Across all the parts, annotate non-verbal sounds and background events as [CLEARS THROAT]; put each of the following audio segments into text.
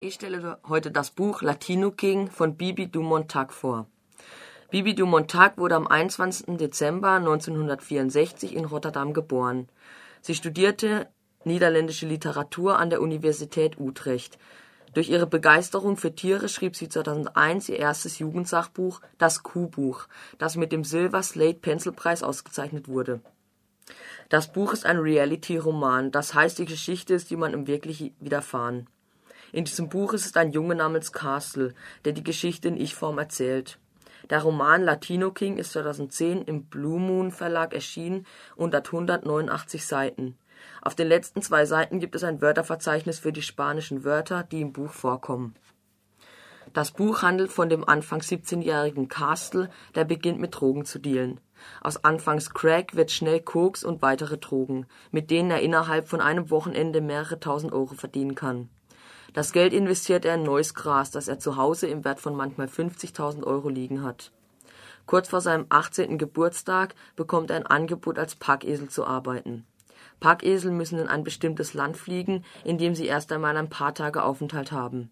Ich stelle heute das Buch Latino King von Bibi Dumontag vor. Bibi Dumontag wurde am 21. Dezember 1964 in Rotterdam geboren. Sie studierte niederländische Literatur an der Universität Utrecht. Durch ihre Begeisterung für Tiere schrieb sie 2001 ihr erstes Jugendsachbuch Das Kuhbuch, das mit dem Silver Slate Pencil Preis ausgezeichnet wurde. Das Buch ist ein Reality-Roman, das heißt, die Geschichte ist jemandem wirklich widerfahren. In diesem Buch ist es ein Junge namens Castle, der die Geschichte in Ich-Form erzählt. Der Roman Latino King ist 2010 im Blue Moon Verlag erschienen und hat 189 Seiten. Auf den letzten zwei Seiten gibt es ein Wörterverzeichnis für die spanischen Wörter, die im Buch vorkommen. Das Buch handelt von dem Anfang 17-jährigen Castle, der beginnt mit Drogen zu dealen. Aus anfangs Crack wird schnell Koks und weitere Drogen, mit denen er innerhalb von einem Wochenende mehrere tausend Euro verdienen kann. Das Geld investiert er in neues Gras, das er zu Hause im Wert von manchmal 50.000 Euro liegen hat. Kurz vor seinem 18. Geburtstag bekommt er ein Angebot, als Packesel zu arbeiten. Packesel müssen in ein bestimmtes Land fliegen, in dem sie erst einmal ein paar Tage Aufenthalt haben.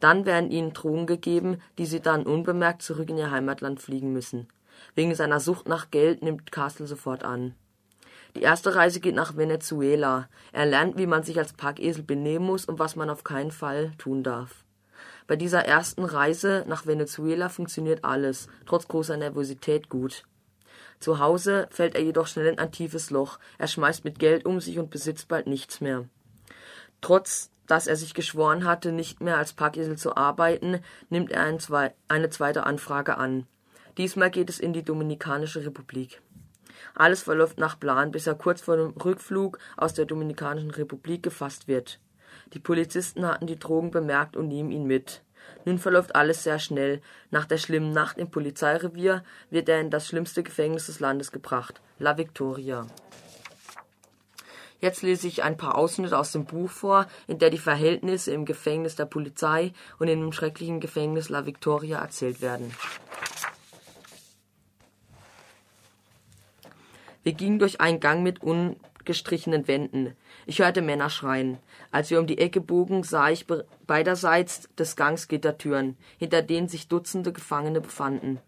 Dann werden ihnen Drogen gegeben, die sie dann unbemerkt zurück in ihr Heimatland fliegen müssen. Wegen seiner Sucht nach Geld nimmt Castle sofort an. Die erste Reise geht nach Venezuela. Er lernt, wie man sich als Packesel benehmen muss und was man auf keinen Fall tun darf. Bei dieser ersten Reise nach Venezuela funktioniert alles, trotz großer Nervosität, gut. Zu Hause fällt er jedoch schnell in ein tiefes Loch. Er schmeißt mit Geld um sich und besitzt bald nichts mehr. Trotz dass er sich geschworen hatte, nicht mehr als Packesel zu arbeiten, nimmt er eine zweite Anfrage an. Diesmal geht es in die Dominikanische Republik. Alles verläuft nach Plan, bis er kurz vor dem Rückflug aus der Dominikanischen Republik gefasst wird. Die Polizisten hatten die Drogen bemerkt und nehmen ihn mit. Nun verläuft alles sehr schnell. Nach der schlimmen Nacht im Polizeirevier wird er in das schlimmste Gefängnis des Landes gebracht, La Victoria. Jetzt lese ich ein paar Ausschnitte aus dem Buch vor, in der die Verhältnisse im Gefängnis der Polizei und in dem schrecklichen Gefängnis La Victoria erzählt werden. Wir gingen durch einen Gang mit ungestrichenen Wänden. Ich hörte Männer schreien. Als wir um die Ecke bogen, sah ich beiderseits des Gangs Gittertüren, hinter denen sich Dutzende Gefangene befanden.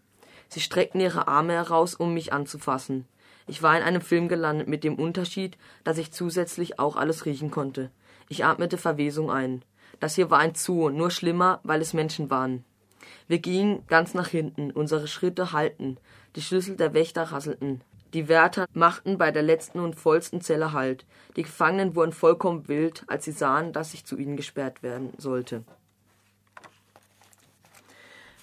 Sie streckten ihre Arme heraus, um mich anzufassen. Ich war in einem Film gelandet mit dem Unterschied, dass ich zusätzlich auch alles riechen konnte. Ich atmete Verwesung ein. Das hier war ein Zoo, nur schlimmer, weil es Menschen waren. Wir gingen ganz nach hinten, unsere Schritte hallten, die Schlüssel der Wächter rasselten. Die Wärter machten bei der letzten und vollsten Zelle Halt. Die Gefangenen wurden vollkommen wild, als sie sahen, dass ich zu ihnen gesperrt werden sollte.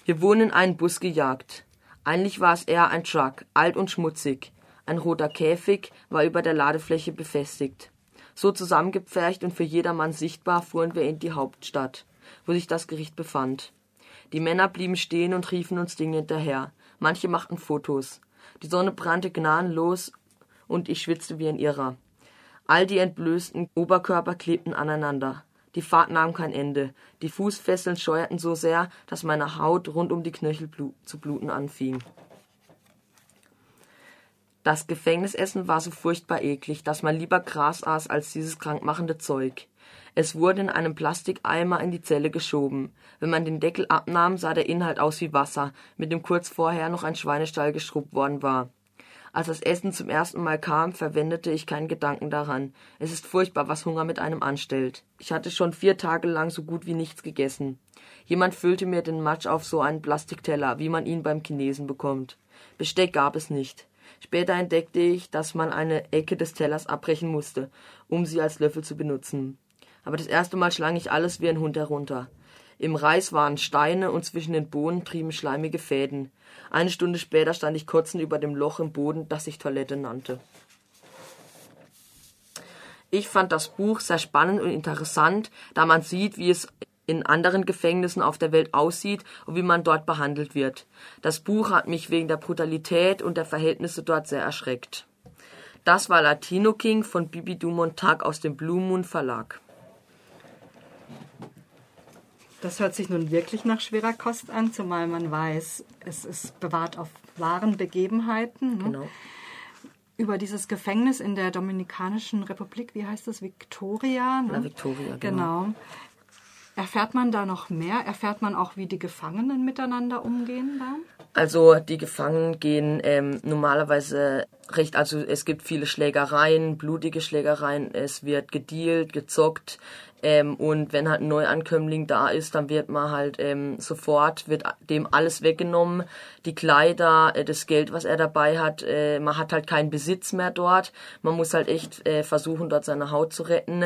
Wir wurden in einen Bus gejagt. Eigentlich war es eher ein Truck, alt und schmutzig. Ein roter Käfig war über der Ladefläche befestigt. So zusammengepfercht und für jedermann sichtbar fuhren wir in die Hauptstadt, wo sich das Gericht befand. Die Männer blieben stehen und riefen uns Dinge hinterher. Manche machten Fotos. Die Sonne brannte gnadenlos und ich schwitzte wie ein Irrer. All die entblößten Oberkörper klebten aneinander. Die Fahrt nahm kein Ende. Die Fußfesseln scheuerten so sehr, dass meine Haut rund um die Knöchel zu bluten anfing. Das Gefängnisessen war so furchtbar eklig, dass man lieber Gras aß als dieses krankmachende Zeug. Es wurde in einem Plastikeimer in die Zelle geschoben. Wenn man den Deckel abnahm, sah der Inhalt aus wie Wasser, mit dem kurz vorher noch ein Schweinestall geschrubbt worden war. Als das Essen zum ersten Mal kam, verwendete ich keinen Gedanken daran. Es ist furchtbar, was Hunger mit einem anstellt. Ich hatte schon vier Tage lang so gut wie nichts gegessen. Jemand füllte mir den Matsch auf so einen Plastikteller, wie man ihn beim Chinesen bekommt. Besteck gab es nicht. Später entdeckte ich, dass man eine Ecke des Tellers abbrechen musste, um sie als Löffel zu benutzen aber das erste Mal schlang ich alles wie ein Hund herunter. Im Reis waren Steine und zwischen den Bohnen trieben schleimige Fäden. Eine Stunde später stand ich kotzend über dem Loch im Boden, das sich Toilette nannte. Ich fand das Buch sehr spannend und interessant, da man sieht, wie es in anderen Gefängnissen auf der Welt aussieht und wie man dort behandelt wird. Das Buch hat mich wegen der Brutalität und der Verhältnisse dort sehr erschreckt. Das war Latino King von Bibi Dumont Tag aus dem Blue Moon Verlag. Das hört sich nun wirklich nach schwerer Kost an, zumal man weiß, es ist bewahrt auf wahren Begebenheiten. Ne? Genau. Über dieses Gefängnis in der Dominikanischen Republik, wie heißt das? Victoria? Ne? La Victoria, genau. genau. Erfährt man da noch mehr? Erfährt man auch, wie die Gefangenen miteinander umgehen dann? Also die Gefangenen gehen ähm, normalerweise recht, also es gibt viele Schlägereien, blutige Schlägereien, es wird gedealt, gezockt ähm, und wenn halt ein Neuankömmling da ist, dann wird man halt ähm, sofort, wird dem alles weggenommen, die Kleider, äh, das Geld, was er dabei hat, äh, man hat halt keinen Besitz mehr dort, man muss halt echt äh, versuchen, dort seine Haut zu retten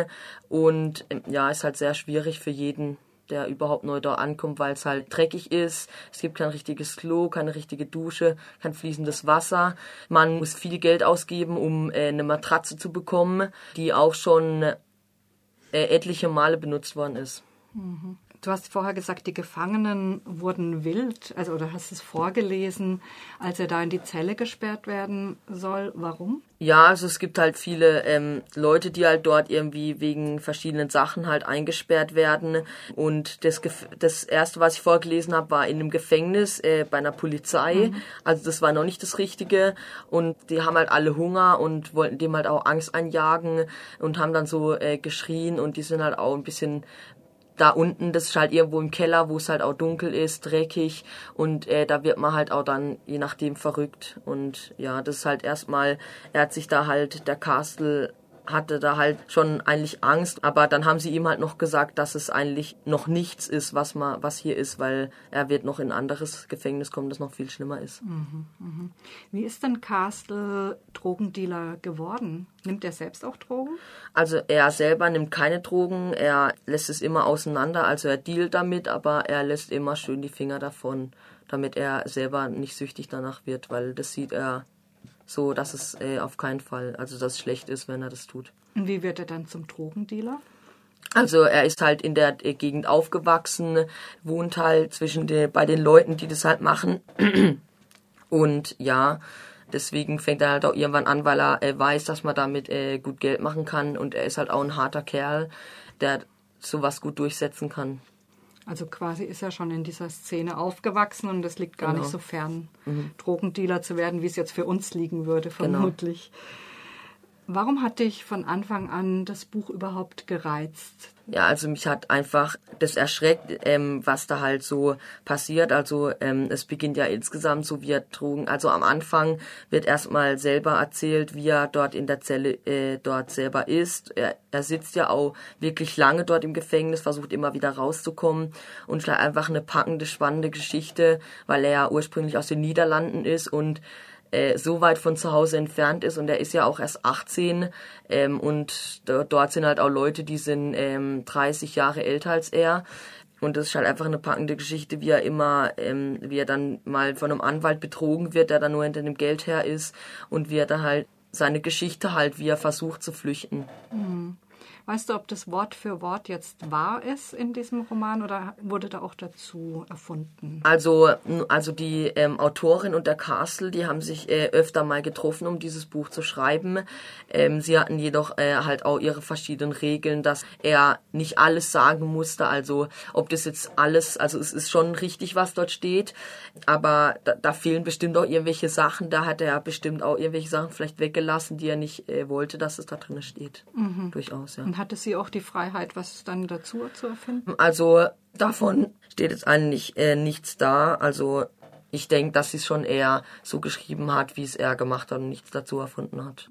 und ähm, ja, ist halt sehr schwierig für jeden der überhaupt neu da ankommt, weil es halt dreckig ist. Es gibt kein richtiges Klo, keine richtige Dusche, kein fließendes Wasser. Man muss viel Geld ausgeben, um äh, eine Matratze zu bekommen, die auch schon äh, etliche Male benutzt worden ist. Mhm. Du hast vorher gesagt, die Gefangenen wurden wild, also oder hast es vorgelesen, als er da in die Zelle gesperrt werden soll. Warum? Ja, also es gibt halt viele ähm, Leute, die halt dort irgendwie wegen verschiedenen Sachen halt eingesperrt werden. Und das, das erste, was ich vorgelesen habe, war in einem Gefängnis äh, bei einer Polizei. Mhm. Also das war noch nicht das Richtige. Und die haben halt alle Hunger und wollten dem halt auch Angst einjagen und haben dann so äh, geschrien und die sind halt auch ein bisschen da unten, das ist halt irgendwo im Keller, wo es halt auch dunkel ist, dreckig. Und äh, da wird man halt auch dann je nachdem verrückt. Und ja, das ist halt erstmal, er hat sich da halt der Castle hatte da halt schon eigentlich Angst, aber dann haben sie ihm halt noch gesagt, dass es eigentlich noch nichts ist, was man, was hier ist, weil er wird noch in ein anderes Gefängnis kommen, das noch viel schlimmer ist. Mhm, mh. Wie ist denn Castle Drogendealer geworden? Nimmt er selbst auch Drogen? Also er selber nimmt keine Drogen, er lässt es immer auseinander, also er dealt damit, aber er lässt immer schön die Finger davon, damit er selber nicht süchtig danach wird, weil das sieht er so dass es äh, auf keinen Fall, also dass es schlecht ist, wenn er das tut. Und wie wird er dann zum Drogendealer? Also er ist halt in der äh, Gegend aufgewachsen, wohnt halt zwischen den, bei den Leuten, die das halt machen. [CLEARS THROAT] Und ja, deswegen fängt er halt auch irgendwann an, weil er äh, weiß, dass man damit äh, gut Geld machen kann. Und er ist halt auch ein harter Kerl, der sowas gut durchsetzen kann. Also quasi ist er schon in dieser Szene aufgewachsen und es liegt gar genau. nicht so fern, mhm. Drogendealer zu werden, wie es jetzt für uns liegen würde, genau. vermutlich. Genau. Warum hat dich von Anfang an das Buch überhaupt gereizt? Ja, also mich hat einfach das erschreckt, ähm, was da halt so passiert. Also ähm, es beginnt ja insgesamt so, wie er Drogen. Also am Anfang wird erstmal selber erzählt, wie er dort in der Zelle äh, dort selber ist. Er, er sitzt ja auch wirklich lange dort im Gefängnis, versucht immer wieder rauszukommen und einfach eine packende, spannende Geschichte, weil er ja ursprünglich aus den Niederlanden ist und äh, so weit von zu Hause entfernt ist und er ist ja auch erst 18 ähm, und dort sind halt auch Leute, die sind ähm, 30 Jahre älter als er. Und das ist halt einfach eine packende Geschichte, wie er immer, ähm, wie er dann mal von einem Anwalt betrogen wird, der dann nur hinter dem Geld her ist und wie er da halt seine Geschichte halt, wie er versucht zu flüchten. Mhm. Weißt du, ob das Wort für Wort jetzt wahr ist in diesem Roman oder wurde da auch dazu erfunden? Also, also die ähm, Autorin und der Castle, die haben sich äh, öfter mal getroffen, um dieses Buch zu schreiben. Ähm, sie hatten jedoch äh, halt auch ihre verschiedenen Regeln, dass er nicht alles sagen musste. Also, ob das jetzt alles, also es ist schon richtig, was dort steht, aber da, da fehlen bestimmt auch irgendwelche Sachen. Da hat er bestimmt auch irgendwelche Sachen vielleicht weggelassen, die er nicht äh, wollte, dass es da drin steht. Mhm. Durchaus, ja. Und hatte sie auch die Freiheit, was dann dazu zu erfinden? Also davon steht jetzt eigentlich äh, nichts da. Also ich denke, dass sie es schon eher so geschrieben hat, wie es er gemacht hat und nichts dazu erfunden hat.